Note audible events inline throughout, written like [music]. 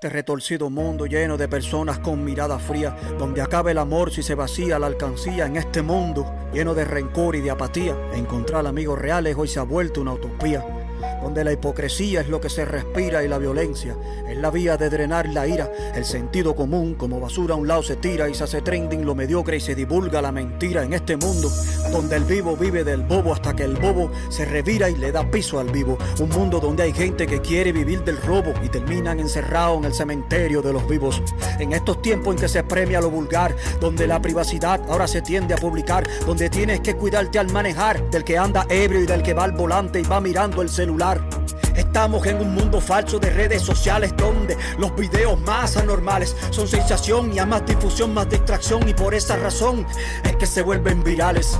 Este retorcido mundo lleno de personas con mirada fría, donde acaba el amor si se vacía la alcancía, en este mundo lleno de rencor y de apatía, encontrar amigos reales hoy se ha vuelto una utopía donde la hipocresía es lo que se respira y la violencia es la vía de drenar la ira. El sentido común como basura a un lado se tira y se hace trending lo mediocre y se divulga la mentira en este mundo donde el vivo vive del bobo hasta que el bobo se revira y le da piso al vivo. Un mundo donde hay gente que quiere vivir del robo y terminan encerrados en el cementerio de los vivos. En estos tiempos en que se premia lo vulgar, donde la privacidad ahora se tiende a publicar, donde tienes que cuidarte al manejar del que anda ebrio y del que va al volante y va mirando el celular. Estamos en un mundo falso de redes sociales donde los videos más anormales son sensación y a más difusión, más distracción y por esa razón es que se vuelven virales.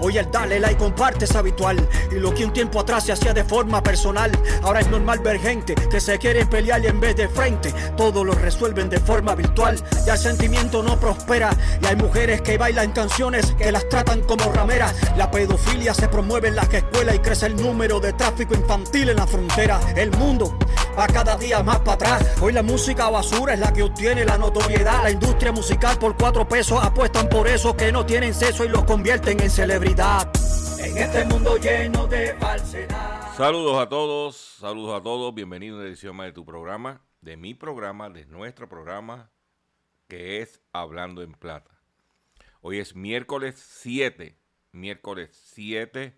Hoy el dale like comparte es habitual y lo que un tiempo atrás se hacía de forma personal, ahora es normal ver gente que se quiere pelear y en vez de frente todo lo resuelven de forma virtual. Ya el sentimiento no prospera y hay mujeres que bailan canciones que las tratan como rameras. La pedofilia se promueve en las escuelas y crece el número de tráfico infantil en la frontera. El mundo va cada día más para atrás. Hoy la música basura es la que obtiene la notoriedad. La industria musical por cuatro pesos apuestan por esos que no tienen sexo y los convierten en celebridades en este mundo lleno de falsedad. Saludos a todos, saludos a todos, bienvenidos a una edición más de tu programa, de mi programa, de nuestro programa, que es Hablando en Plata. Hoy es miércoles 7, miércoles 7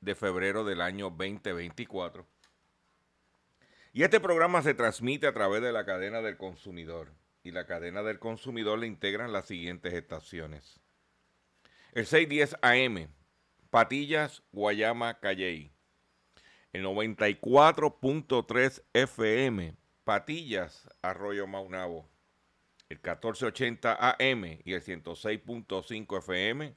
de febrero del año 2024. Y este programa se transmite a través de la cadena del consumidor. Y la cadena del consumidor le integran las siguientes estaciones. El 610 AM, Patillas, Guayama, Calley. El 94.3 FM, Patillas, Arroyo Maunabo. El 1480 AM y el 106.5 FM,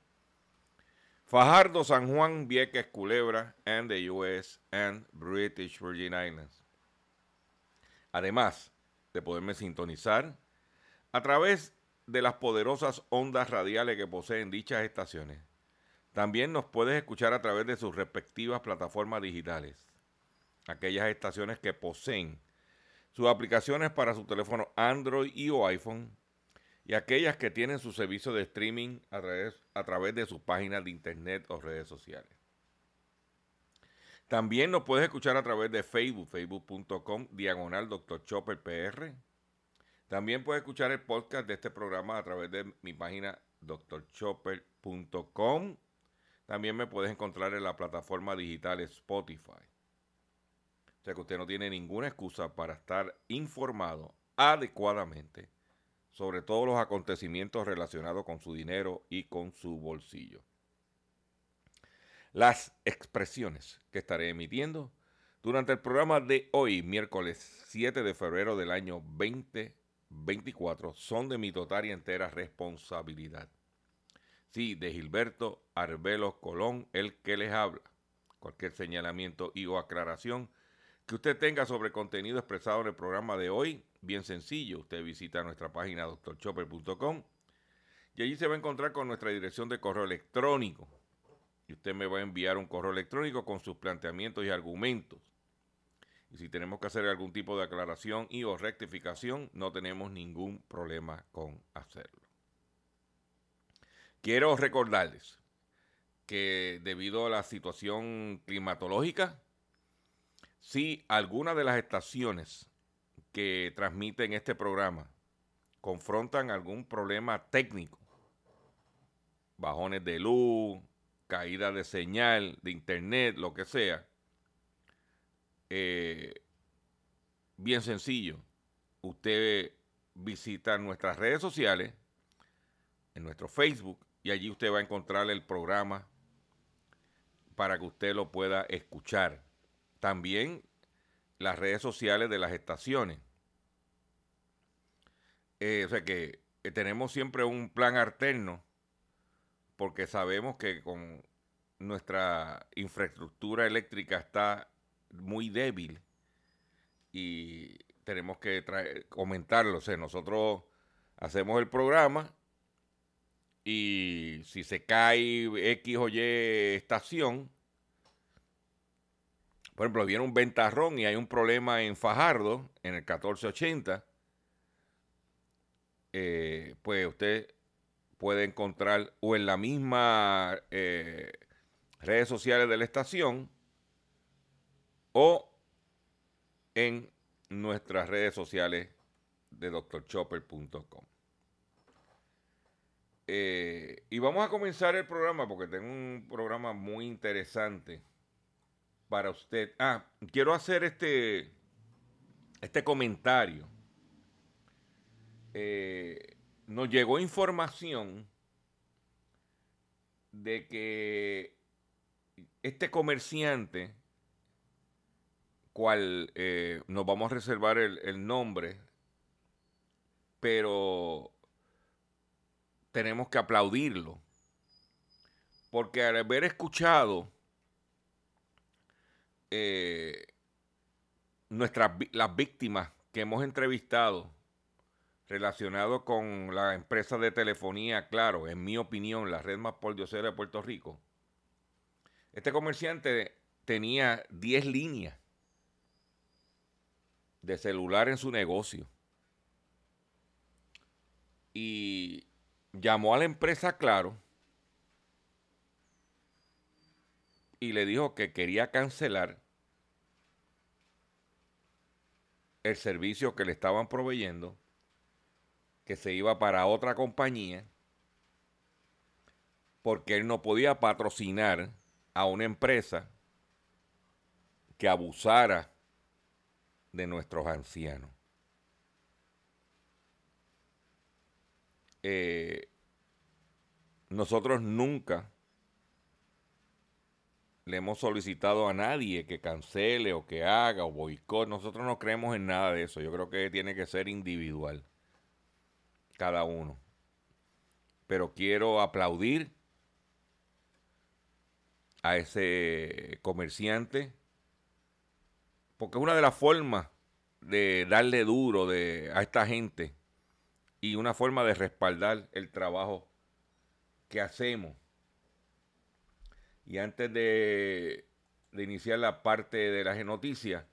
Fajardo, San Juan, Vieques, Culebra, and the US and British Virgin Islands. Además de poderme sintonizar a través de las poderosas ondas radiales que poseen dichas estaciones. También nos puedes escuchar a través de sus respectivas plataformas digitales. Aquellas estaciones que poseen sus aplicaciones para su teléfono Android y o iPhone y aquellas que tienen su servicio de streaming a través, a través de sus páginas de internet o redes sociales. También nos puedes escuchar a través de Facebook, facebook.com, diagonal. Chopper PR también puedes escuchar el podcast de este programa a través de mi página drchopper.com. También me puedes encontrar en la plataforma digital Spotify. O sea que usted no tiene ninguna excusa para estar informado adecuadamente sobre todos los acontecimientos relacionados con su dinero y con su bolsillo. Las expresiones que estaré emitiendo durante el programa de hoy, miércoles 7 de febrero del año 2020, 24 son de mi total y entera responsabilidad. Sí, de Gilberto Arbelos Colón, el que les habla. Cualquier señalamiento y o aclaración que usted tenga sobre contenido expresado en el programa de hoy, bien sencillo, usted visita nuestra página doctorchopper.com y allí se va a encontrar con nuestra dirección de correo electrónico. Y usted me va a enviar un correo electrónico con sus planteamientos y argumentos y si tenemos que hacer algún tipo de aclaración y o rectificación, no tenemos ningún problema con hacerlo. Quiero recordarles que debido a la situación climatológica, si alguna de las estaciones que transmiten este programa confrontan algún problema técnico, bajones de luz, caída de señal, de internet, lo que sea, eh, bien sencillo. Usted visita nuestras redes sociales, en nuestro Facebook, y allí usted va a encontrar el programa para que usted lo pueda escuchar. También las redes sociales de las estaciones. Eh, o sea que tenemos siempre un plan alterno porque sabemos que con nuestra infraestructura eléctrica está muy débil y tenemos que comentarlo. O sea, nosotros hacemos el programa y si se cae X o Y estación, por ejemplo, viene un ventarrón y hay un problema en Fajardo, en el 1480, eh, pues usted puede encontrar o en la misma eh, redes sociales de la estación o en nuestras redes sociales de drchopper.com. Eh, y vamos a comenzar el programa porque tengo un programa muy interesante para usted. Ah, quiero hacer este, este comentario. Eh, nos llegó información de que este comerciante, cual eh, nos vamos a reservar el, el nombre, pero tenemos que aplaudirlo. Porque al haber escuchado eh, nuestras, las víctimas que hemos entrevistado relacionado con la empresa de telefonía, claro, en mi opinión, la red más pordiosera de Puerto Rico, este comerciante tenía 10 líneas de celular en su negocio. Y llamó a la empresa Claro y le dijo que quería cancelar el servicio que le estaban proveyendo, que se iba para otra compañía, porque él no podía patrocinar a una empresa que abusara de nuestros ancianos. Eh, nosotros nunca le hemos solicitado a nadie que cancele o que haga o boicot. Nosotros no creemos en nada de eso. Yo creo que tiene que ser individual. Cada uno. Pero quiero aplaudir a ese comerciante. Porque es una de las formas de darle duro de, a esta gente y una forma de respaldar el trabajo que hacemos y antes de, iniciar la parte de las noticias,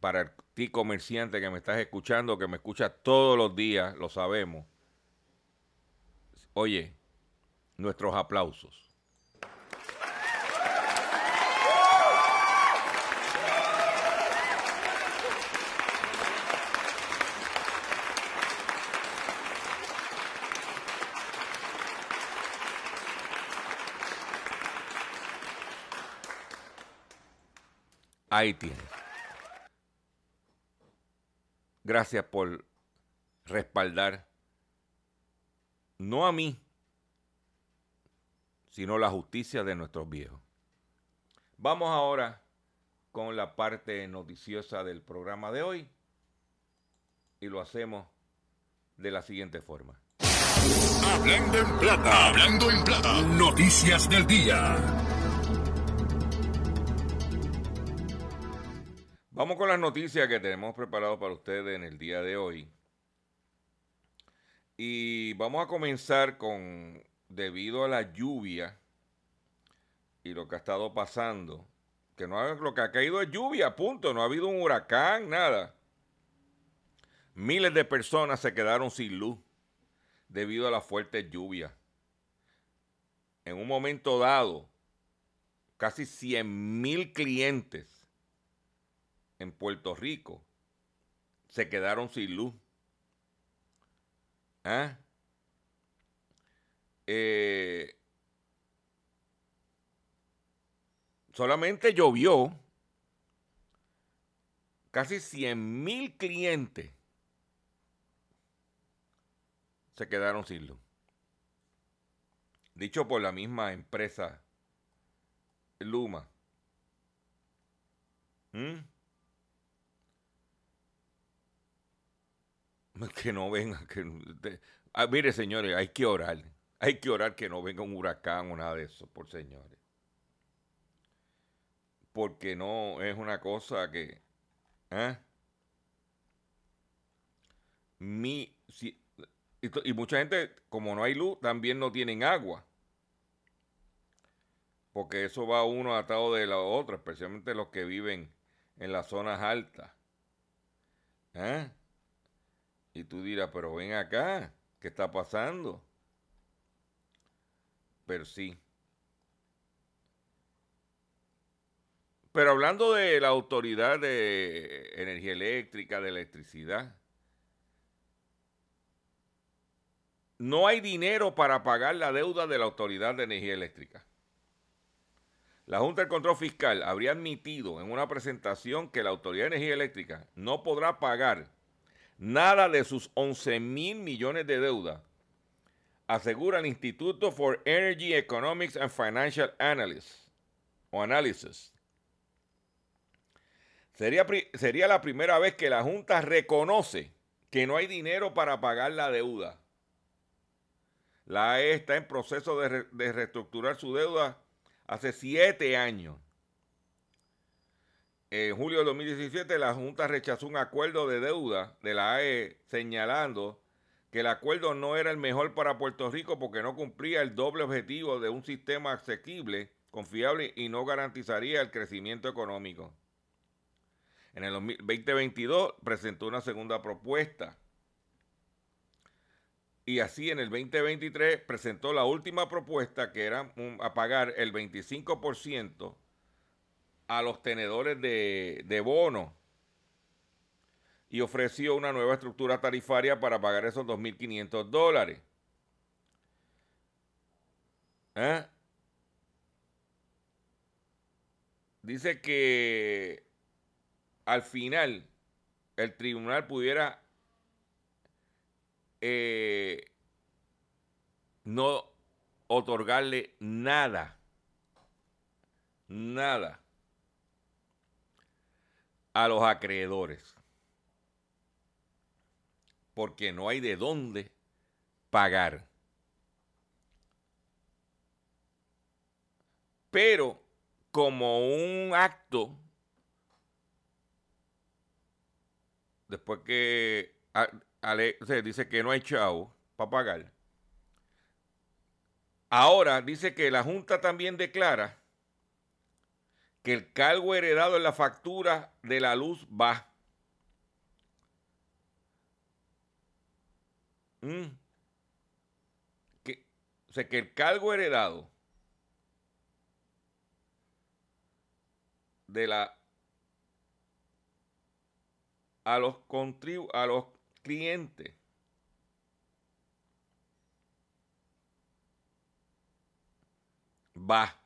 para ti comerciante que me estás escuchando, que me escuchas todos los días, lo sabemos. Oye, nuestros aplausos. Ahí tienes. Gracias por respaldar, no a mí, sino la justicia de nuestros viejos. Vamos ahora con la parte noticiosa del programa de hoy y lo hacemos de la siguiente forma. Hablando en plata, hablando en plata, noticias del día. Vamos con las noticias que tenemos preparado para ustedes en el día de hoy. Y vamos a comenzar con, debido a la lluvia y lo que ha estado pasando, que no lo que ha caído es lluvia, punto, no ha habido un huracán, nada. Miles de personas se quedaron sin luz debido a la fuerte lluvia. En un momento dado, casi 100 mil clientes en Puerto Rico se quedaron sin luz ¿Ah? Eh, solamente llovió casi 100 mil clientes se quedaron sin luz. Dicho por la misma empresa Luma. ¿Mm? [laughs] Que no venga. Que, ah, mire, señores, hay que orar. Hay que orar que no venga un huracán o nada de eso, por señores. Porque no es una cosa que. ¿eh? Mi, si, y, mucha gente, como no hay luz, también no tienen agua. Porque eso va uno atado de la otra, especialmente los que viven en las zonas altas. ¿Eh? Y tú dirás, pero ven acá, ¿qué está pasando? Pero sí. Pero hablando de la autoridad de energía eléctrica, de electricidad, no hay dinero para pagar la deuda de la Autoridad de Energía Eléctrica. La Junta de Control Fiscal habría admitido en una presentación que la Autoridad de Energía Eléctrica no podrá pagar nada de sus 11 mil millones de deuda, asegura el Instituto for Energy Economics and Financial Analysis, o Analysis. Sería, sería la primera vez que la Junta reconoce que no hay dinero para pagar la deuda. La AE está en proceso de, reestructurar su deuda hace siete años. En julio de 2017 la Junta rechazó un acuerdo de deuda de la AE señalando que el acuerdo no era el mejor para Puerto Rico porque no cumplía el doble objetivo de un sistema asequible, confiable y no garantizaría el crecimiento económico. En el 2022 presentó una segunda propuesta y así en el 2023 presentó la última propuesta que era a pagar el 25% a los tenedores de, de bono y ofreció una nueva estructura tarifaria para pagar esos 2.500 dólares. ¿Eh? Dice que al final el tribunal pudiera eh, no otorgarle nada, nada a los acreedores, porque no hay de dónde pagar. Pero como un acto, después que dice que no hay chavo para pagar. Ahora dice que la Junta también declara que el cargo heredado en la factura de la luz va. Mm. Que, o sea, que el cargo heredado de la a los a los cliente. Va.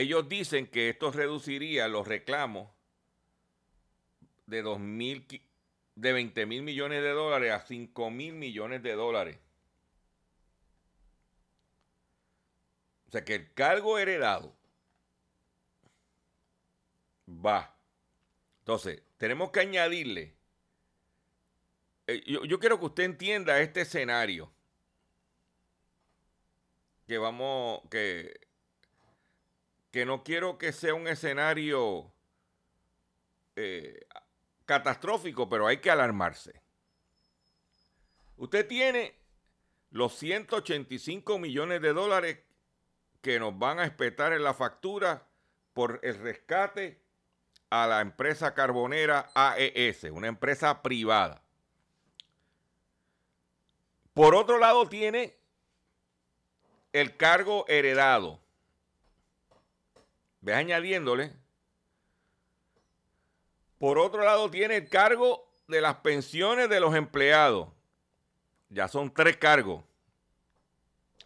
Ellos dicen que esto reduciría los reclamos de de 20 mil millones de dólares a 5 mil millones de dólares. O sea que el cargo heredado va. Entonces, tenemos que añadirle. Eh, yo, quiero que usted entienda este escenario. Que vamos, que, que no quiero que sea un escenario eh, catastrófico, pero hay que alarmarse. Usted tiene los 185 millones de dólares que nos van a espetar en la factura por el rescate a la empresa carbonera AES, una empresa privada. Por otro lado tiene el cargo heredado. Ve añadiéndole Por otro lado, tiene el cargo de las pensiones de los empleados. Ya son tres cargos.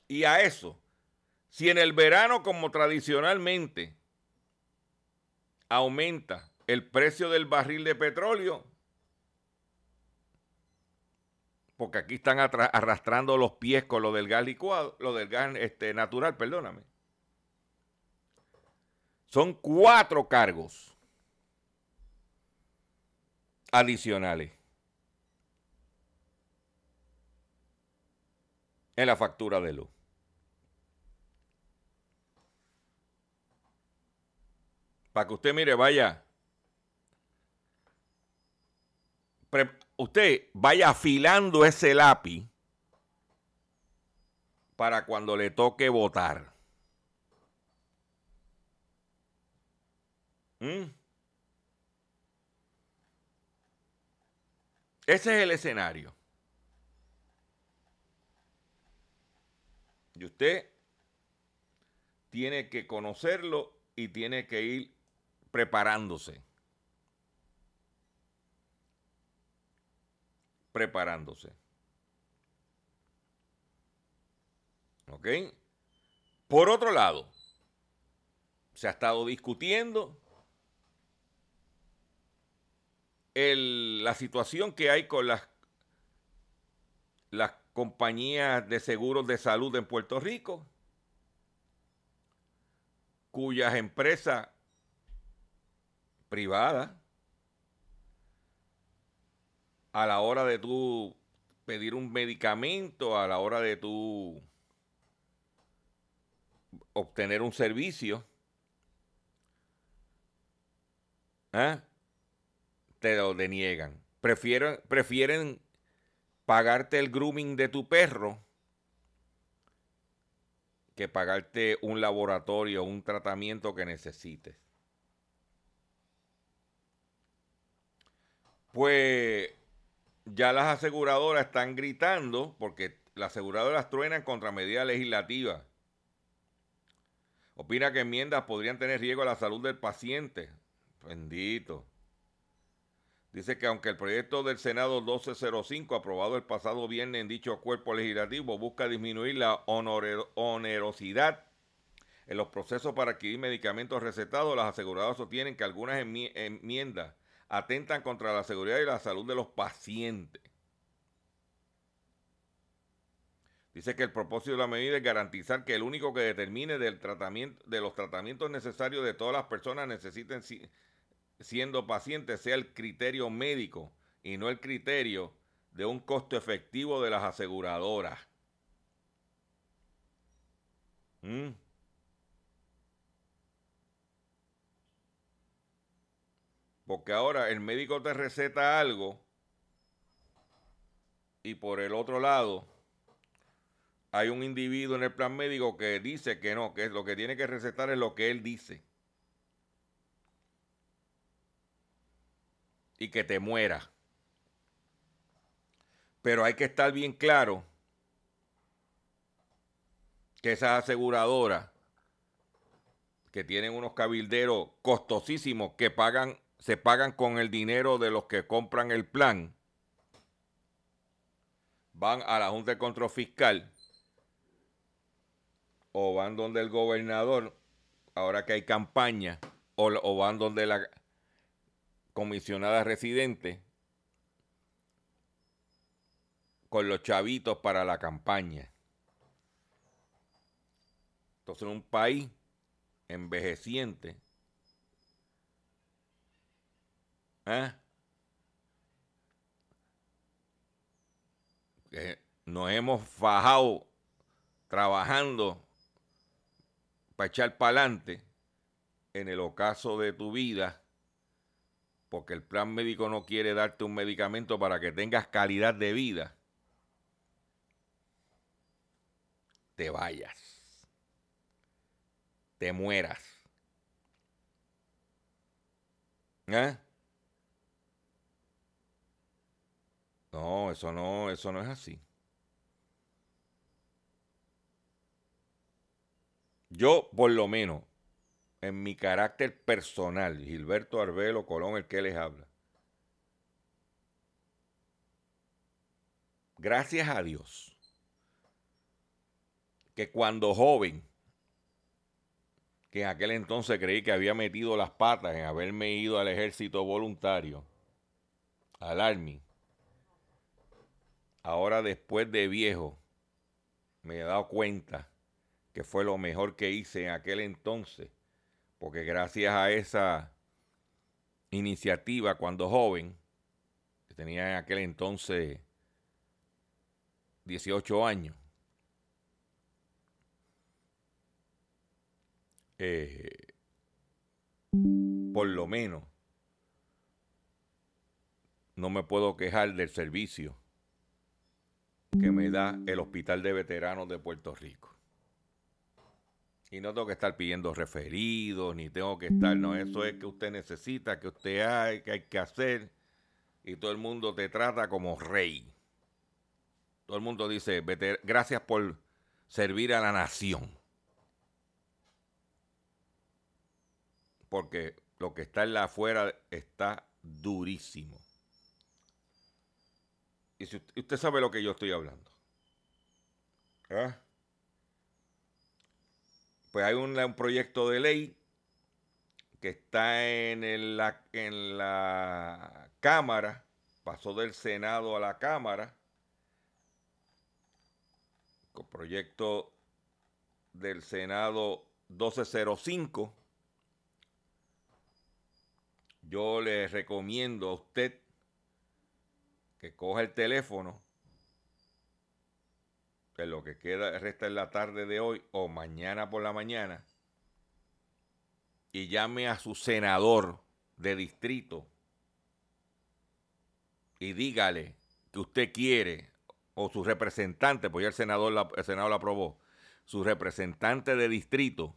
Y a eso, si en el verano, como tradicionalmente, aumenta el precio del barril de petróleo, porque aquí están arrastrando los pies con lo del gas licuado, lo del gas este, natural, perdóname. Son cuatro cargos adicionales en la factura de luz. Para que usted mire, vaya. Usted vaya afilando ese lápiz para cuando le toque votar. ¿Mm? Ese es el escenario. Y usted tiene que conocerlo y tiene que ir preparándose. Preparándose. ¿Ok? Por otro lado, se ha estado discutiendo la situación que hay con las, las compañías de seguros de salud en Puerto Rico, cuyas empresas privada a la hora de tú pedir un medicamento, a la hora de tú obtener un servicio, ¿eh? Te lo deniegan. Prefieren, prefieren pagarte el grooming de tu perro que pagarte un laboratorio, un tratamiento que necesites. Pues ya las aseguradoras están gritando porque las aseguradoras truenan contra medidas legislativas. Opina que enmiendas podrían tener riesgo a la salud del paciente. Bendito. Dice que aunque el proyecto del Senado 1205, aprobado el pasado viernes en dicho cuerpo legislativo, busca disminuir la onerosidad en los procesos para adquirir medicamentos recetados, las aseguradoras sostienen que algunas enmiendas atentan contra la seguridad y la salud de los pacientes. Dice que el propósito de la medida es garantizar que el único que determine del tratamiento, de los tratamientos necesarios de todas las personas necesiten siendo pacientes sea el criterio médico y no el criterio de un costo efectivo de las aseguradoras. ¿Mm? Porque ahora el médico te receta algo y por el otro lado hay un individuo en el plan médico que dice que no, que lo que tiene que recetar es lo que él dice. Y que te muera. Pero hay que estar bien claro que esas aseguradoras que tienen unos cabilderos costosísimos que pagan se pagan con el dinero de los que compran el plan, van a la Junta de Control Fiscal o van donde el gobernador, ahora que hay campaña, o, van donde la comisionada residente con los chavitos para la campaña. Entonces, en un país envejeciente, ¿Eh? nos hemos fajado trabajando para echar para adelante en el ocaso de tu vida, porque el plan médico no quiere darte un medicamento para que tengas calidad de vida, te vayas, te mueras. ¿Eh? No, eso no, eso no es así. Yo, por lo menos, en mi carácter personal, Gilberto Arbelo Colón, el que les habla. Gracias a Dios que cuando joven, que en aquel entonces creí que había metido las patas en haberme ido al ejército voluntario, al Army, ahora después de viejo, me he dado cuenta que fue lo mejor que hice en aquel entonces porque gracias a esa iniciativa cuando joven, tenía en aquel entonces 18 años, eh, por lo menos no me puedo quejar del servicio que me da el Hospital de Veteranos de Puerto Rico. Y no tengo que estar pidiendo referidos, ni tengo que estar, no, eso es que usted necesita, que usted hay, que hay que hacer. Y todo el mundo te trata como rey. Todo el mundo dice, gracias por servir a la nación. Porque lo que está en la afuera está durísimo. Y si usted sabe lo que yo estoy hablando. ¿Ah? Pues hay un, proyecto de ley que está en, la, en la Cámara, pasó del Senado a la Cámara, con proyecto del Senado 1205. Yo le recomiendo a usted que coja el teléfono que lo que queda resta en la tarde de hoy o mañana por la mañana y llame a su senador de distrito y dígale que usted quiere o su representante, pues ya el senador la, el senador lo aprobó, su representante de distrito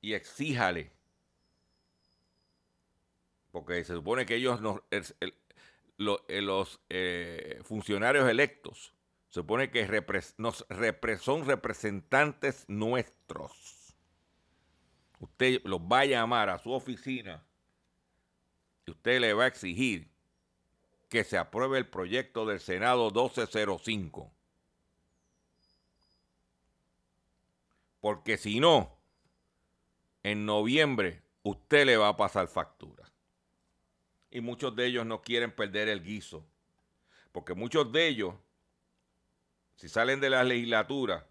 y exíjale porque se supone que ellos los eh, funcionarios electos supone que nos son representantes nuestros. Usted los va a llamar a su oficina y usted le va a exigir que se apruebe el proyecto del Senado 1205. Porque si no, en noviembre usted le va a pasar factura. Y muchos de ellos no quieren perder el guiso. Porque muchos de ellos si salen de la legislatura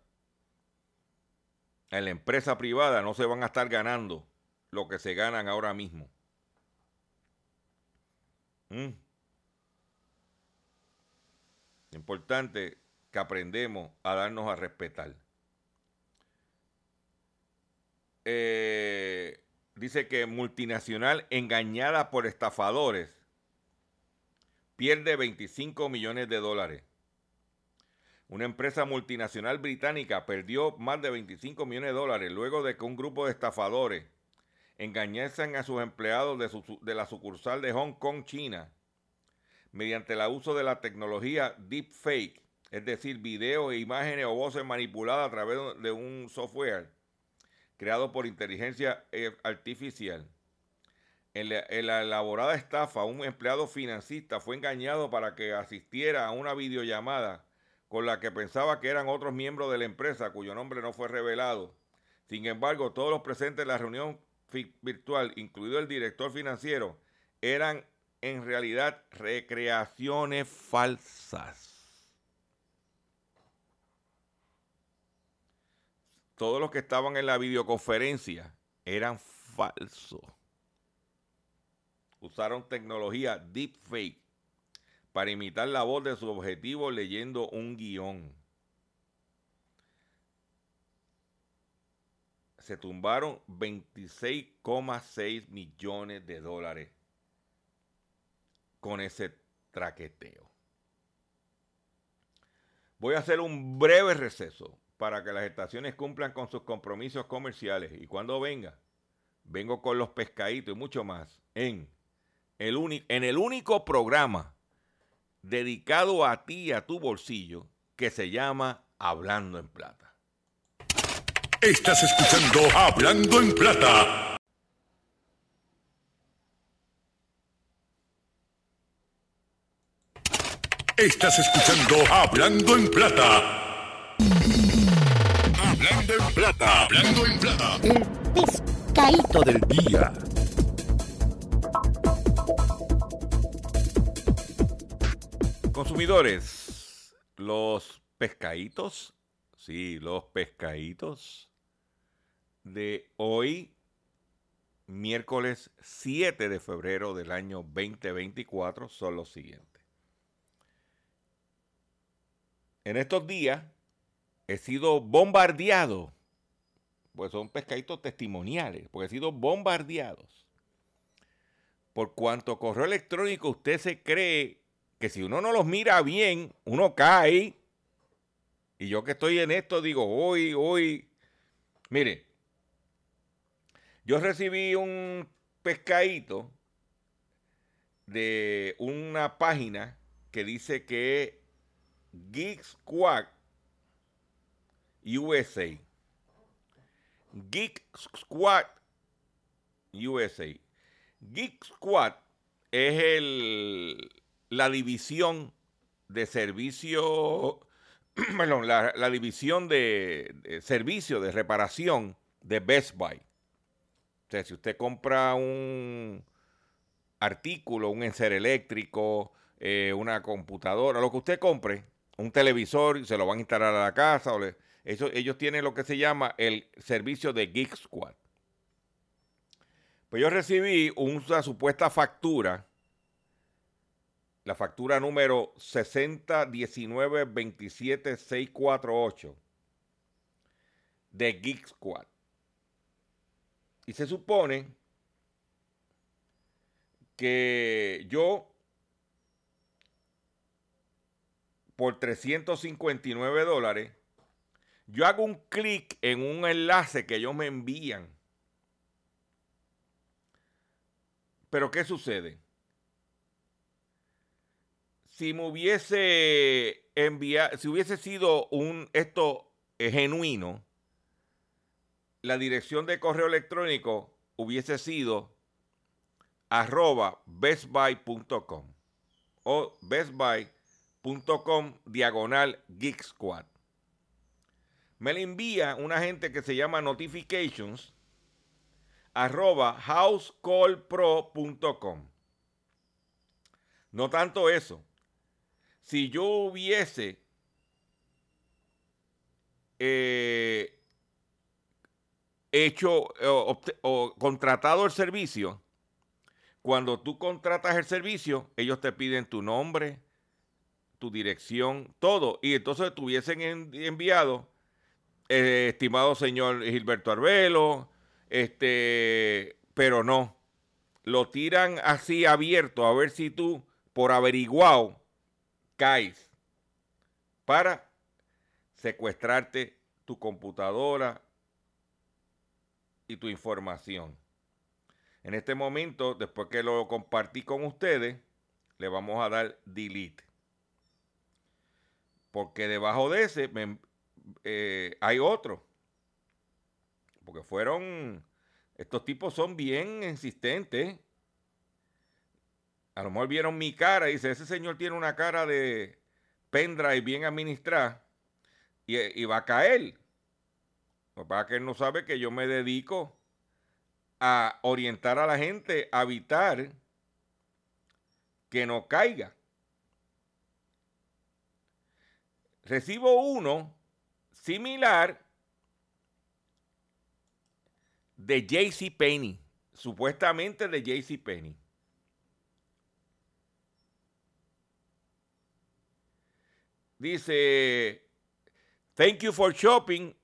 en la empresa privada, no se van a estar ganando lo que se ganan ahora mismo. Mm. Importante que aprendemos a darnos a respetar. Eh, dice que multinacional engañada por estafadores pierde 25 millones de dólares. Una empresa multinacional británica perdió más de 25 millones de dólares luego de que un grupo de estafadores engañasen a sus empleados de, la sucursal de Hong Kong, China, mediante el uso de la tecnología deepfake, es decir, videos e imágenes o voces manipuladas a través de un software creado por inteligencia eh, artificial. En la, en la, elaborada estafa, un empleado financista fue engañado para que asistiera a una videollamada con la que pensaba que eran otros miembros de la empresa cuyo nombre no fue revelado. Sin embargo, todos los presentes en la reunión virtual, incluido el director financiero, eran en realidad recreaciones falsas. Todos los que estaban en la videoconferencia eran falsos. Usaron tecnología deepfake para imitar la voz de su objetivo leyendo un guion. Se tumbaron 26,6 millones de dólares con ese traqueteo. Voy a hacer un breve receso para que las estaciones cumplan con sus compromisos comerciales y cuando venga, vengo con los pescaditos y mucho más en el, en el único programa dedicado a ti y a tu bolsillo que se llama Hablando en Plata. Estás escuchando Hablando en Plata. Estás escuchando Hablando en Plata. Hablando en Plata. Hablando en Plata. El pescadito del día. Consumidores, los pescaditos, sí, los pescaditos de hoy, miércoles 7 de febrero del año 2024, son los siguientes. En estos días he sido bombardeado, pues son pescaditos testimoniales, porque he sido bombardeados. Por cuanto correo electrónico usted se cree que si uno no los mira bien, uno cae. Y yo que estoy en esto digo, hoy, hoy, mire, yo recibí un pescadito de una página que dice que Geek Squad USA. Geek Squad USA. Geek Squad es el la división de servicio, [clears throat] perdón, la, división de, servicio de reparación de Best Buy. O sea, si usted compra un artículo, un enser eléctrico, eh, una computadora, lo que usted compre, un televisor, se lo van a instalar a la casa, o ellos tienen lo que se llama el servicio de Geek Squad. Pues yo recibí una supuesta factura la factura número 601927648 de Geek Squad. Y se supone que yo por 359 dólares, yo hago un clic en un enlace que ellos me envían. Pero ¿qué sucede? Si hubiese enviado, si hubiese sido un esto genuino, la dirección de correo electrónico hubiese sido arroba bestbuy.com o bestbuy.com diagonal geek squad. Me le envía una gente que se llama notifications housecallpro.com. No tanto eso si yo hubiese eh, hecho o, contratado el servicio, cuando tú contratas el servicio, ellos te piden tu nombre, tu dirección, todo. Y entonces te hubiesen enviado, eh, estimado señor Gilberto Arbelo, este, pero no. Lo tiran así abierto a ver si tú, por averiguado, para secuestrarte tu computadora y tu información. En este momento, después que lo compartí con ustedes, le vamos a dar delete. Porque debajo de ese eh, hay otro. Porque fueron, estos tipos son bien insistentes. A lo mejor vieron mi cara y dice, ese señor tiene una cara de pendrive bien administrada y, va a caer. Lo que que él no sabe que yo me dedico a orientar a la gente a evitar que no caiga. Recibo uno similar de JC Penny, supuestamente de JC Penny. Dice, thank you for shopping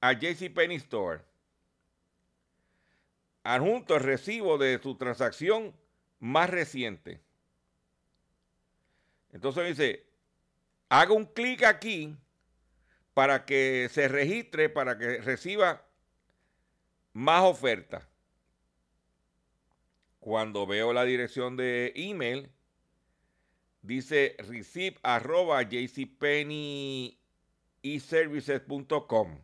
at Penny Store. Adjunto el recibo de su transacción más reciente. Entonces dice, haga un clic aquí para que se registre, para que reciba más ofertas. Cuando veo la dirección de email, dice receive arroba jcpenny.eservices.com.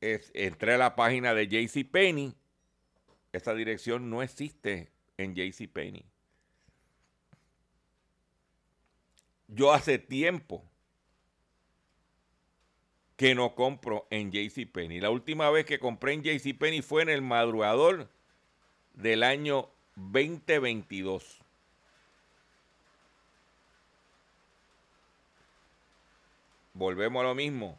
Es, entré a la página de JCPenney. Esa dirección no existe en JCPenney. Yo hace tiempo que no compro en JCPenney. La última vez que compré en JCPenney fue en el madrugador del año 2022. Volvemos a lo mismo.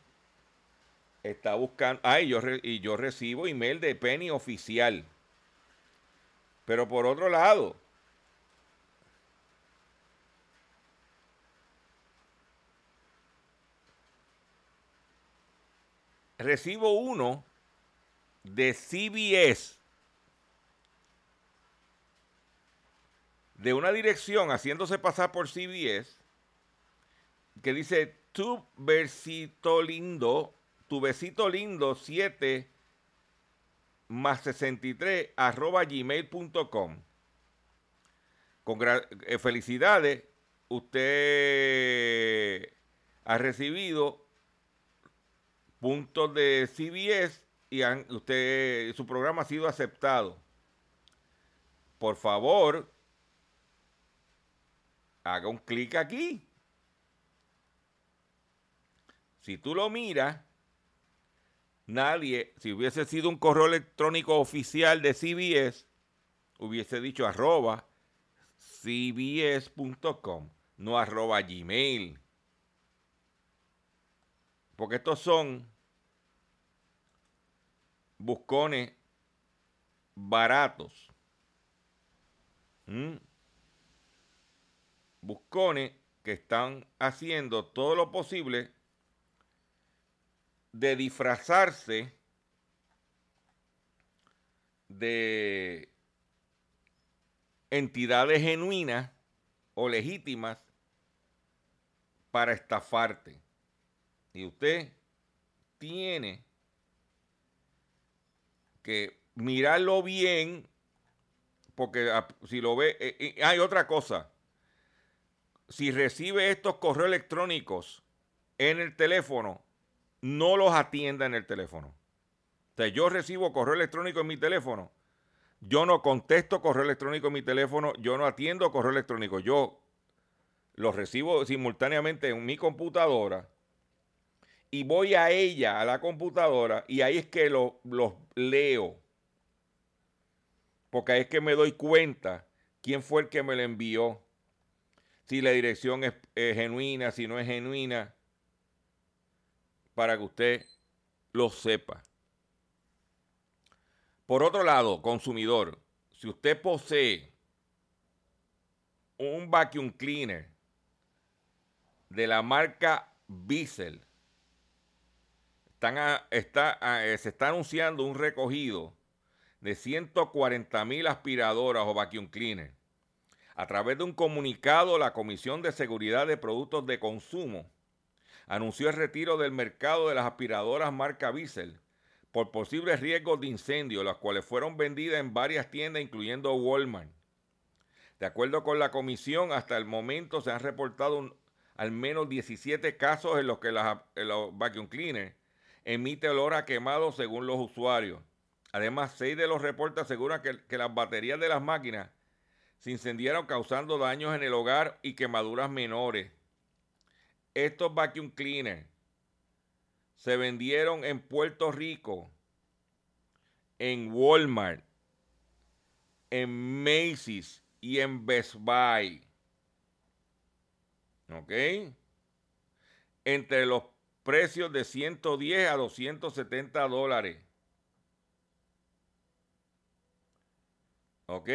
Está buscando. Ay, yo y yo recibo email de Penny oficial. Pero por otro lado, recibo uno de CBS de una dirección haciéndose pasar por CBS que dice tu besito lindo, tu besito lindo 7 más 63 arroba gmail.com. Eh, felicidades, usted ha recibido puntos de CBS y usted, su programa ha sido aceptado. Por favor, haga un clic aquí. Si tú lo miras, nadie, si hubiese sido un correo electrónico oficial de CBS, hubiese dicho arroba cbs.com, no arroba gmail. Porque estos son buscones baratos. ¿Mm? Buscones que están haciendo todo lo posible de disfrazarse de entidades genuinas o legítimas para estafarte. Y usted tiene que mirarlo bien, porque ah, si lo ve, eh, eh, hay otra cosa. Si recibe estos correos electrónicos en el teléfono, no los atienda en el teléfono. O sea, yo recibo correo electrónico en mi teléfono. Yo no contesto correo electrónico en mi teléfono. Yo no atiendo correo electrónico. Yo los recibo simultáneamente en mi computadora y voy a ella, a la computadora, y ahí es que los leo. Porque ahí es que me doy cuenta quién fue el que me lo envió. Si la dirección es, genuina, si no es genuina. Para que usted lo sepa. Por otro lado, consumidor, si usted posee un vacuum cleaner de la marca Bissell, está, eh, se está anunciando un recogido de 140 mil aspiradoras o vacuum cleaners. A través de un comunicado, la Comisión de Seguridad de Productos de Consumo anunció el retiro del mercado de las aspiradoras marca Bissell por posibles riesgos de incendio, las cuales fueron vendidas en varias tiendas, incluyendo Walmart. De acuerdo con la comisión, hasta el momento se han reportado al menos 17 casos en los que los vacuum cleaners emite olor a quemado según los usuarios. Además, seis de los reportes aseguran que, las baterías de las máquinas se incendiaron causando daños en el hogar y quemaduras menores. Estos vacuum cleaners se vendieron en Puerto Rico, en Walmart, en Macy's y en Best Buy. ¿Ok? Entre los precios de 110 a 270 dólares. ¿Ok?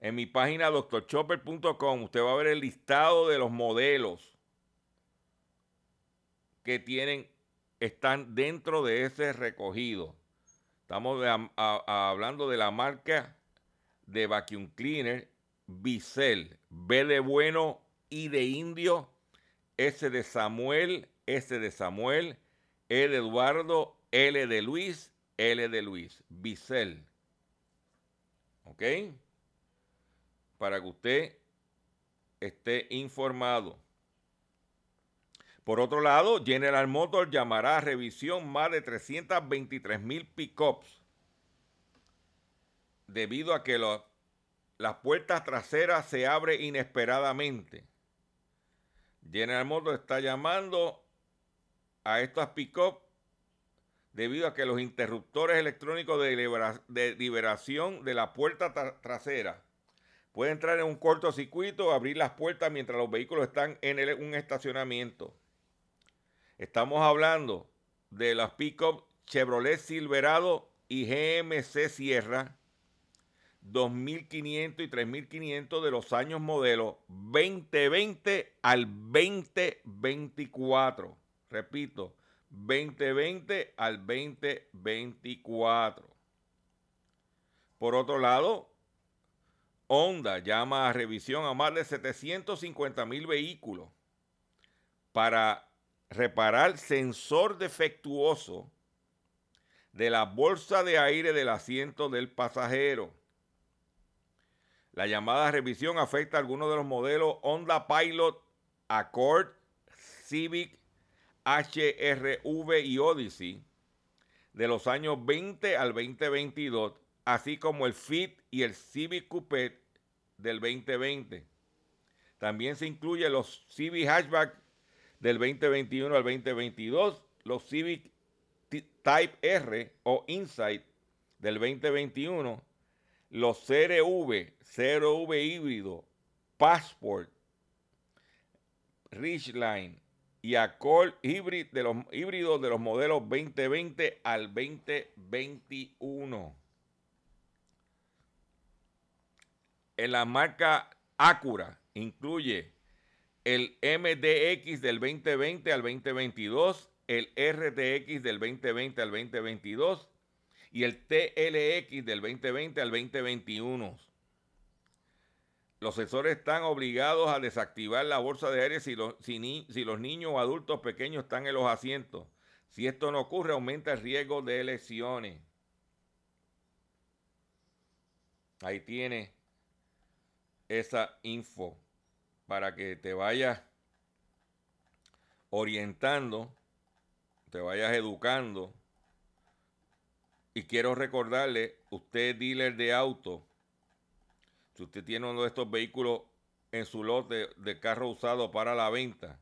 En mi página doctorchopper.com usted va a ver el listado de los modelos que tienen, están dentro de ese recogido. Estamos hablando de la marca de vacuum cleaner Bissell, B de bueno y de indio S de Samuel, S de Samuel, E de Eduardo, L de Luis, L de Luis, Bissell. ¿Ok? Para que usted esté informado. Por otro lado, General Motors llamará a revisión más de 323 mil pickups debido a que las puertas traseras se abren inesperadamente. General Motors está llamando a estas pick-up debido a que los interruptores electrónicos de, liberación de la puerta trasera pueden entrar en un cortocircuito abrir las puertas mientras los vehículos están en un estacionamiento. Estamos hablando de las pick-up Chevrolet Silverado y GMC Sierra 2500 y 3500 de los años modelo 2020 al 2024. Repito, 2020 al 2024. Por otro lado, Honda llama a revisión a más de 750 mil vehículos para reparar sensor defectuoso de la bolsa de aire del asiento del pasajero. La llamada revisión afecta a algunos de los modelos Honda Pilot, Accord, Civic, HRV y Odyssey de los años 20 al 2022, así como el Fit y el Civic Coupé del 2020. También se incluyen los Civic Hatchback del 2021 al 2022, los Civic Type R o Insight del 2021, los CRV, CRV híbrido, Passport, Ridgeline y Accord híbridos de los modelos 2020 al 2021. En la marca Acura incluye el MDX del 2020 al 2022, el RTX del 2020 al 2022 y el TLX del 2020 al 2021. Los sensores están obligados a desactivar la bolsa de aire si si los niños o adultos pequeños están en los asientos. Si esto no ocurre, aumenta el riesgo de lesiones. Ahí tiene esa info para que te vayas orientando, te vayas educando. Y quiero recordarle, usted dealer de auto, si usted tiene uno de estos vehículos en su lote de carro usado para la venta,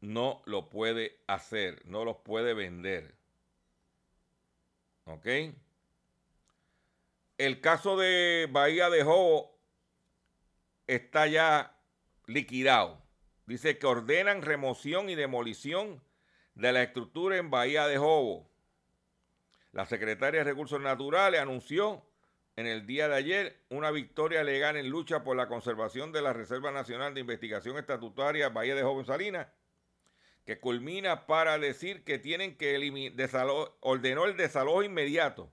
no lo puede hacer, no los puede vender. ¿Ok? El caso de Bahía de Jobo está ya liquidado. Dice que ordenan remoción y demolición de la estructura en Bahía de Jobo. La secretaria de Recursos Naturales anunció en el día de ayer una victoria legal en lucha por la conservación de la Reserva Nacional de Investigación Estatutaria Bahía de Jobo en Salinas, que culmina para decir que tienen que eliminar, ordenó el desalojo inmediato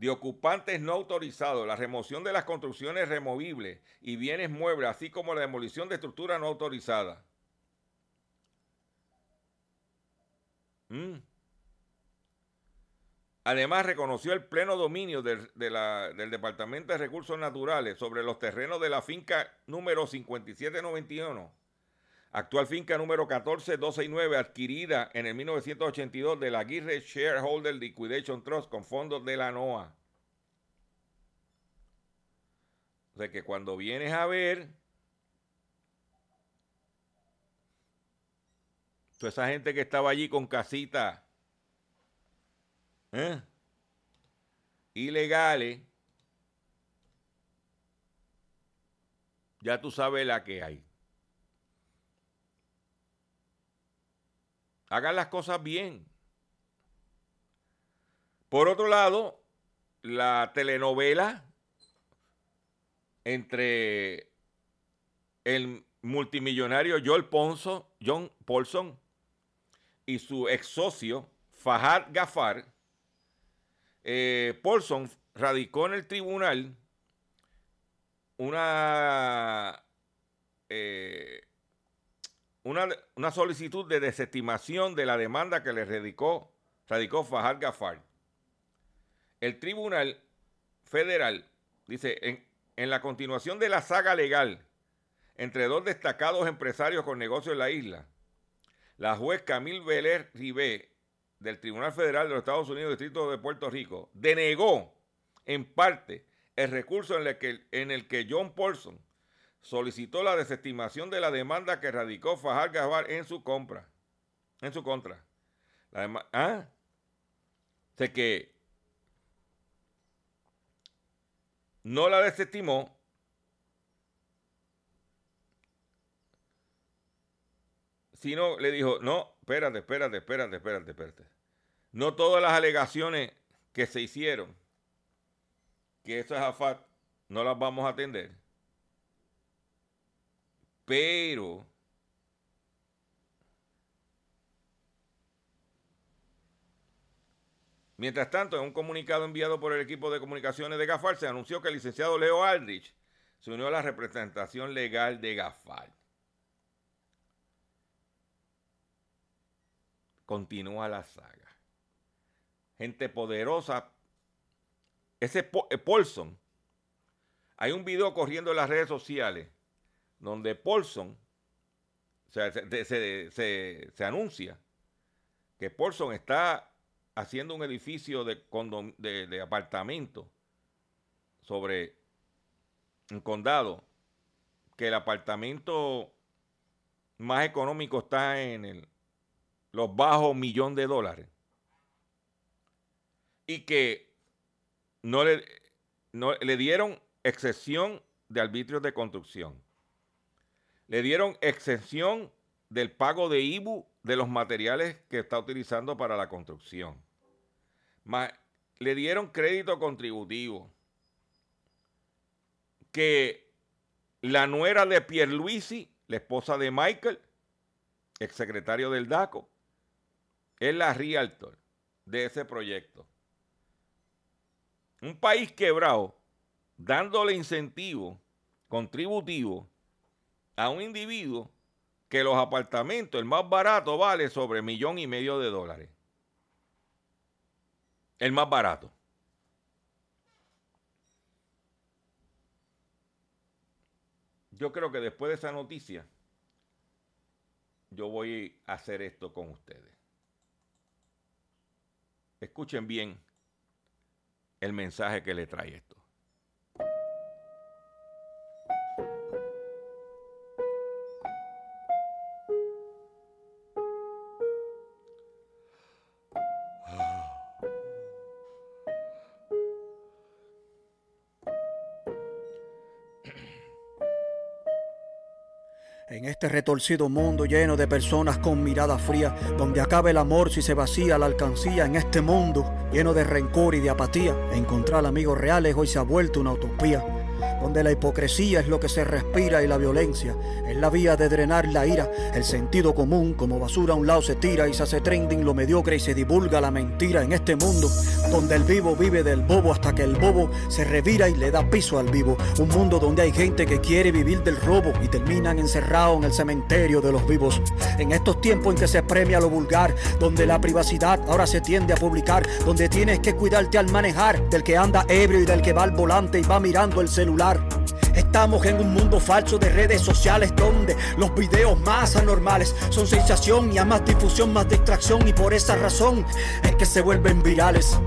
de ocupantes no autorizados, la remoción de las construcciones removibles y bienes muebles, así como la demolición de estructuras no autorizadas. Mm. Además, reconoció el pleno dominio del, del, Departamento de Recursos Naturales sobre los terrenos de la finca número 5791, actual finca número 14269, adquirida en el 1982 de la Aguirre Shareholder Liquidation Trust con fondos de la NOAA. O sea que cuando vienes a ver, toda esa gente que estaba allí con casita ¿eh? ilegales, ya tú sabes la que hay. Hagan las cosas bien. Por otro lado, la telenovela entre el multimillonario John Ponzo, John Paulson y su ex socio Fahad Gafar, eh, Paulson radicó en el tribunal una, eh, una, una, solicitud de desestimación de la demanda que le radicó, radicó Fahad Gafar. El tribunal federal dice, en, en la continuación de la saga legal entre dos destacados empresarios con negocios en la isla, la juez Camille Beler Ribé del Tribunal Federal de los Estados Unidos, Distrito de Puerto Rico, denegó en parte el recurso en el que, en el que John Paulson solicitó la desestimación de la demanda que radicó Fajar Gavar en su compra, en su contra. La ¿Ah? Que no la desestimó sino le dijo, no, espérate, espérate, espérate, espérate, espérate. No todas las alegaciones que se hicieron, que eso es AFAT, no las vamos a atender. Pero Mientras tanto, en un comunicado enviado por el equipo de comunicaciones de Gafal, se anunció que el licenciado Leo Aldrich se unió a la representación legal de Gafal. Continúa la saga. Gente poderosa. Ese eh, Paulson. Hay un video corriendo en las redes sociales donde Paulson se, se anuncia que Paulson está haciendo un edificio de, de, apartamento sobre un condado, que el apartamento más económico está en el, los bajos millón de dólares y que no le, no, le dieron excepción de arbitrios de construcción. Le dieron excepción del pago de IBU de los materiales que está utilizando para la construcción. le dieron crédito contributivo. Que la nuera de Pierluisi, la esposa de Michael, exsecretario del DACO, es la realtor de ese proyecto. Un país quebrado, dándole incentivo contributivo a un individuo que los apartamentos, el más barato, vale sobre millón y medio de dólares. El más barato. Yo creo que después de esa noticia, yo voy a hacer esto con ustedes. Escuchen bien el mensaje que le trae esto. Este retorcido mundo lleno de personas con mirada fría, donde acaba el amor si se vacía la alcancía, en este mundo lleno de rencor y de apatía, encontrar amigos reales hoy se ha vuelto una utopía donde la hipocresía es lo que se respira y la violencia es la vía de drenar la ira. El sentido común como basura a un lado se tira y se hace trending lo mediocre y se divulga la mentira en este mundo donde el vivo vive del bobo hasta que el bobo se revira y le da piso al vivo. Un mundo donde hay gente que quiere vivir del robo y terminan encerrados en el cementerio de los vivos. En estos tiempos en que se premia lo vulgar, donde la privacidad ahora se tiende a publicar, donde tienes que cuidarte al manejar del que anda ebrio y del que va al volante y va mirando el celular Estamos en un mundo falso de redes sociales donde los videos más anormales son sensación y a más difusión, más distracción y por esa razón es que se vuelven virales.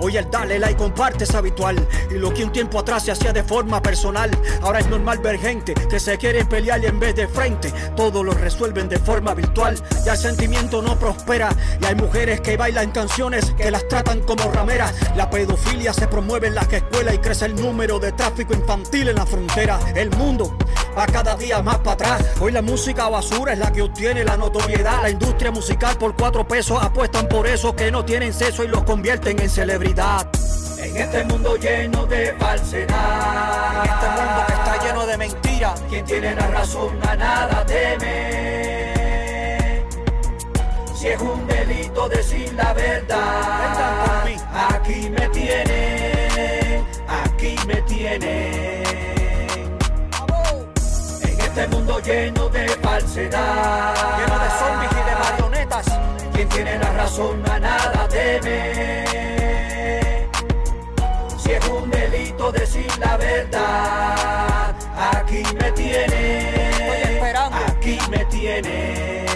Hoy el dale like comparte es habitual y lo que un tiempo atrás se hacía de forma personal, ahora es normal ver gente que se quiere pelear y en vez de frente todo lo resuelven de forma virtual. Ya el sentimiento no prospera y hay mujeres que bailan canciones que las tratan como rameras. La pedofilia se promueve en las escuelas y crece el número de tráfico infantil en la frontera. El mundo va cada día más para atrás. Hoy la música basura es la que obtiene la notoriedad. La industria musical por cuatro pesos apuestan por eso que no tienen sexo y los convierten en celebridades. En este mundo lleno de falsedad. En este mundo que está lleno de mentiras. Quien tiene la razón a nada teme. Si es un delito decir la verdad. Aquí me tiene. Aquí me tiene. En este mundo lleno de falsedad. Lleno de zombies y de marionetas. Quien tiene la razón a nada teme un delito decir la verdad. Aquí me tiene. Aquí me tiene.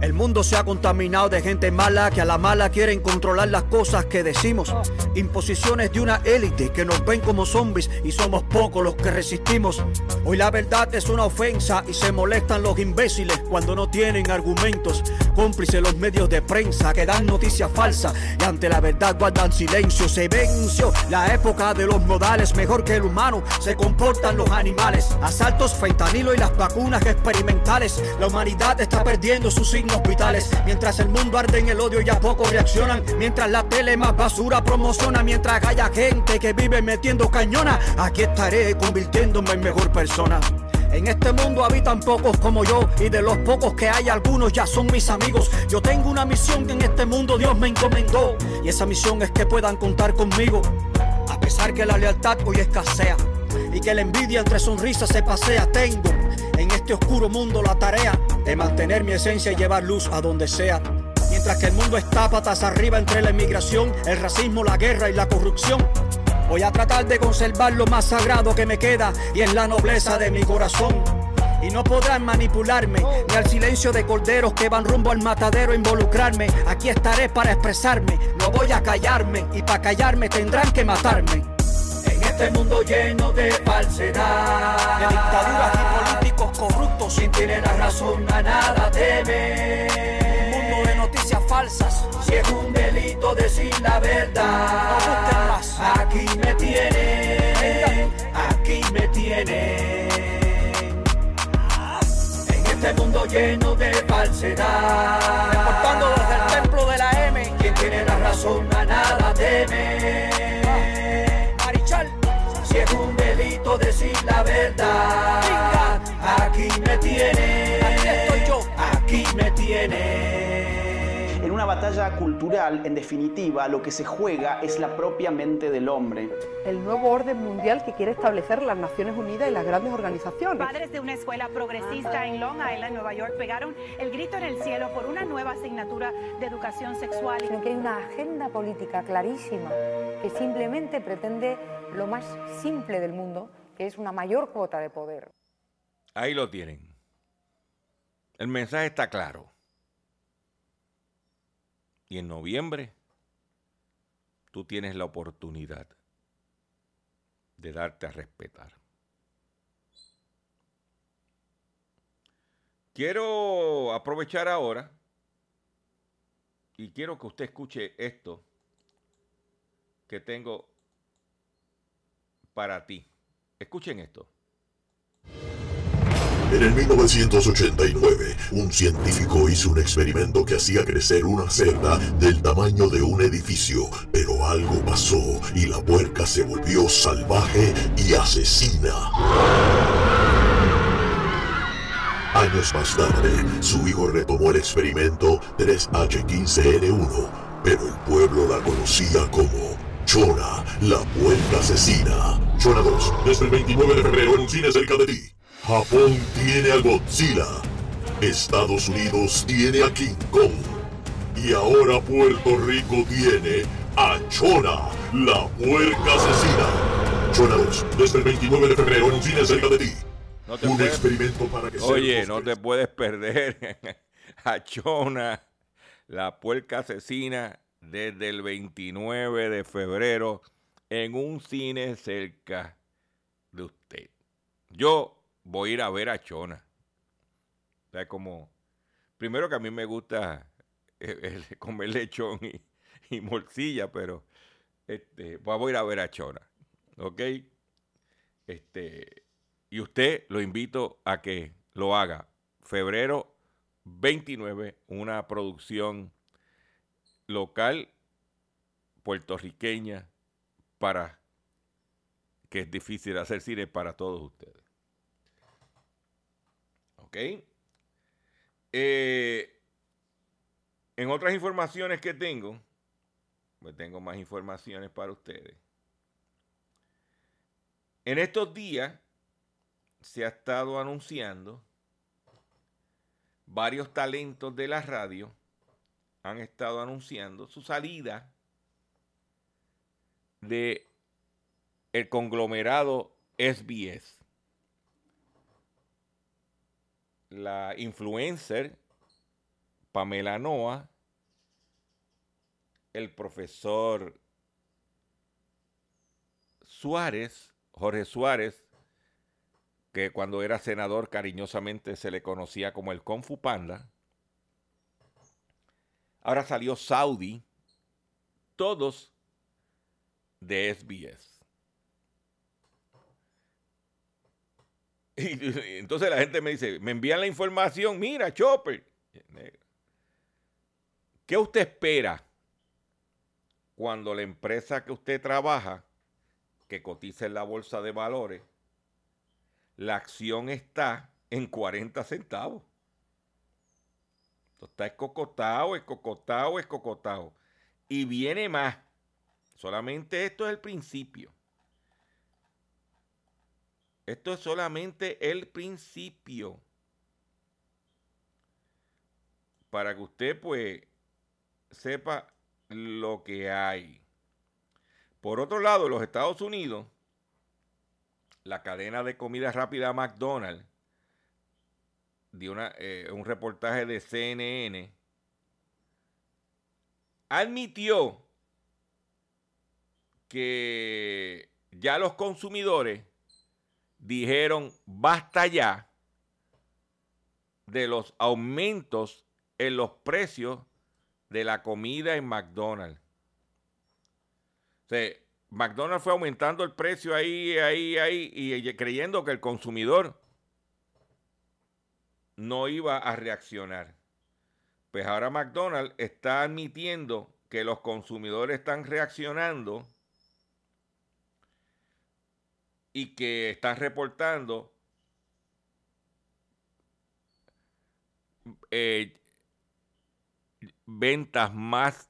El mundo se ha contaminado de gente mala que a la mala quieren controlar las cosas que decimos Imposiciones de una élite que nos ven como zombies y somos pocos los que resistimos. Hoy la verdad es una ofensa y se molestan los imbéciles cuando no tienen argumentos. Cómplices los medios de prensa que dan noticias falsas y ante la verdad guardan silencio. Se venció la época de los modales, mejor que el humano se comportan los animales. Asaltos, fentanilo y las vacunas experimentales. La humanidad está perdiendo sus signos vitales. Mientras el mundo arde en el odio y a poco reaccionan. Mientras la tele más basura promociona. Mientras haya gente que vive metiendo cañona. Aquí estaré convirtiéndome en mejor persona. En este mundo habitan pocos como yo y de los pocos que hay algunos ya son mis amigos. Yo tengo una misión que en este mundo Dios me encomendó y esa misión es que puedan contar conmigo. A pesar que la lealtad hoy escasea y que la envidia entre sonrisas se pasea, tengo en este oscuro mundo la tarea de mantener mi esencia y llevar luz a donde sea. Que el mundo está patas arriba entre la inmigración, el racismo, la guerra y la corrupción. Voy a tratar de conservar lo más sagrado que me queda y es la nobleza de mi corazón. Y no podrán manipularme, ni al silencio de corderos que van rumbo al matadero involucrarme. Aquí estaré para expresarme, no voy a callarme, y para callarme tendrán que matarme. En este mundo lleno de falsedad, de dictaduras y políticos corruptos, sin tener la razón a nada temen. Noticias falsas, si es un delito decir la verdad. No busquen más, aquí me tienen, aquí me tienen. En este mundo lleno de falsedad, reportando desde el templo de la M, quien tiene la razón a nada teme. Marichal, si es un delito decir la verdad, aquí me tiene, aquí estoy yo, aquí me tiene. Batalla cultural, en definitiva, lo que se juega es la propia mente del hombre. el nuevo orden mundial que quiere establecer las Naciones Unidas y las grandes organizaciones. Padres de una escuela progresista en Long Island, Nueva York, pegaron el grito en el cielo por una nueva asignatura de educación sexual. sino que hay una agenda política clarísima que simplemente pretende lo más simple del mundo, que es una mayor cuota de poder. Ahí lo tienen. El mensaje está claro. Y en noviembre tú tienes la oportunidad de darte a respetar. Quiero aprovechar ahora y quiero que usted escuche esto que tengo para ti. Escuchen esto. En el 1989, un científico hizo un experimento que hacía crecer una cerda del tamaño de un edificio, pero algo pasó y la puerca se volvió salvaje y asesina. Años más tarde, su hijo retomó el experimento 3H15N1, pero el pueblo la conocía como Chona, la puerca asesina. Chona 2, desde el 29 de febrero en un cine cerca de ti. Japón tiene a Godzilla. Estados Unidos tiene a King Kong. Y ahora Puerto Rico tiene a Chona, la puerca asesina. Chona 2, desde el 29 de febrero en un cine cerca de ti. No te un puedes- experimento para que Oye, no te puedes perder [laughs] a Chona, la puerca asesina, desde el 29 de febrero en un cine cerca de usted. Yo voy a ir a ver a Chona. O sea, como, primero que a mí me gusta el [laughs] comer lechón y, y morcilla, pero este, voy a ir a ver a Chona. ¿Ok? Este, y usted lo invito a que lo haga. Febrero 29, una producción local puertorriqueña para que es difícil hacer cine para todos ustedes. ¿Ok? Eh, en otras informaciones que tengo, pues tengo más informaciones para ustedes. En estos días se ha estado anunciando varios talentos de la radio han estado anunciando su salida de el conglomerado SBS. La influencer Pamela Noa, el profesor Suárez, Jorge Suárez, que cuando era senador cariñosamente se le conocía como el Kung Fu Panda, ahora salió Saudi, todos de SBS. [laughs] Entonces la gente me dice, me envían la información, mira, Chopper. ¿Qué usted espera cuando la empresa que usted trabaja, que cotiza en la bolsa de valores, la acción está en 40 centavos? Está escocotado, escocotado, escocotado. Y viene más. Solamente esto es el principio. Esto es solamente el principio. Para que usted pues sepa lo que hay. Por otro lado, los Estados Unidos, la cadena de comida rápida McDonald's dio una, eh, un reportaje de CNN, admitió que ya los consumidores dijeron basta ya de los aumentos en los precios de la comida en McDonald's. McDonald's fue aumentando el precio ahí, ahí, ahí, y creyendo que el consumidor no iba a reaccionar. Pues ahora McDonald's está admitiendo que los consumidores están reaccionando y que están reportando eh, ventas más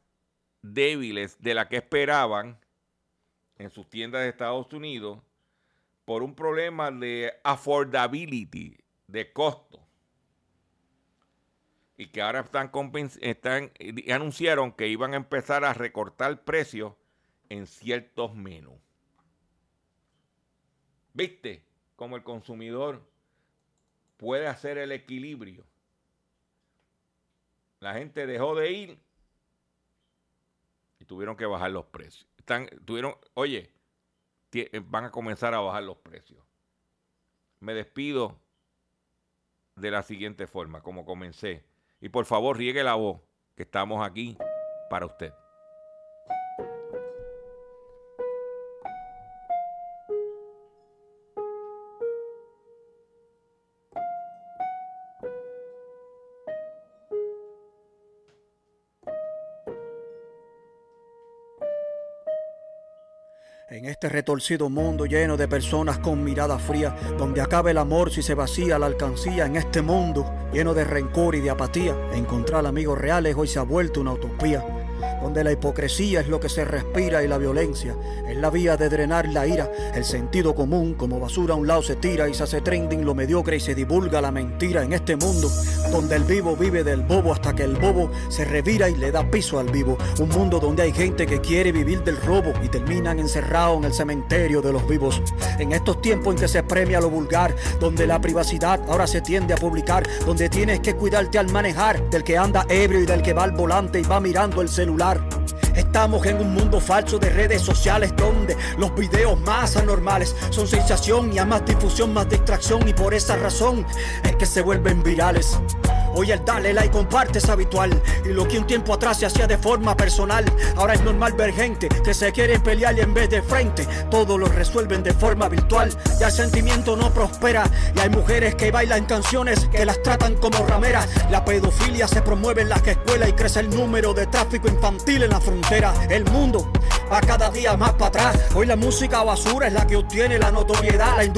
débiles de la que esperaban en sus tiendas de Estados Unidos por un problema de affordability, de costo. Y que ahora están, están anunciaron que iban a empezar a recortar precios en ciertos menús. ¿Viste cómo el consumidor puede hacer el equilibrio? La gente dejó de ir y tuvieron que bajar los precios. Tuvieron, oye, eh, van a comenzar a bajar los precios. Me despido de la siguiente forma, como comencé. Y por favor, riegue la voz, que estamos aquí para usted. Este retorcido mundo lleno de personas con mirada fría, donde acaba el amor si se vacía la alcancía, en este mundo lleno de rencor y de apatía, encontrar amigos reales hoy se ha vuelto una utopía donde la hipocresía es lo que se respira y la violencia es la vía de drenar la ira. El sentido común como basura a un lado se tira y se hace trending lo mediocre y se divulga la mentira en este mundo donde el vivo vive del bobo hasta que el bobo se revira y le da piso al vivo. Un mundo donde hay gente que quiere vivir del robo y terminan encerrados en el cementerio de los vivos. En estos tiempos en que se premia lo vulgar, donde la privacidad ahora se tiende a publicar, donde tienes que cuidarte al manejar del que anda ebrio y del que va al volante y va mirando el celular. Estamos en un mundo falso de redes sociales donde los videos más anormales son sensación y a más difusión, más distracción y por esa razón es que se vuelven virales. Hoy el dale like comparte es habitual y lo que un tiempo atrás se hacía de forma personal, ahora es normal ver gente que se quiere pelear y en vez de frente todo lo resuelven de forma virtual. Ya el sentimiento no prospera y hay mujeres que bailan canciones que las tratan como rameras. La pedofilia se promueve en las escuelas y crece el número de tráfico infantil en la frontera. El mundo va cada día más para atrás. Hoy la música basura es la que obtiene la notoriedad. La industria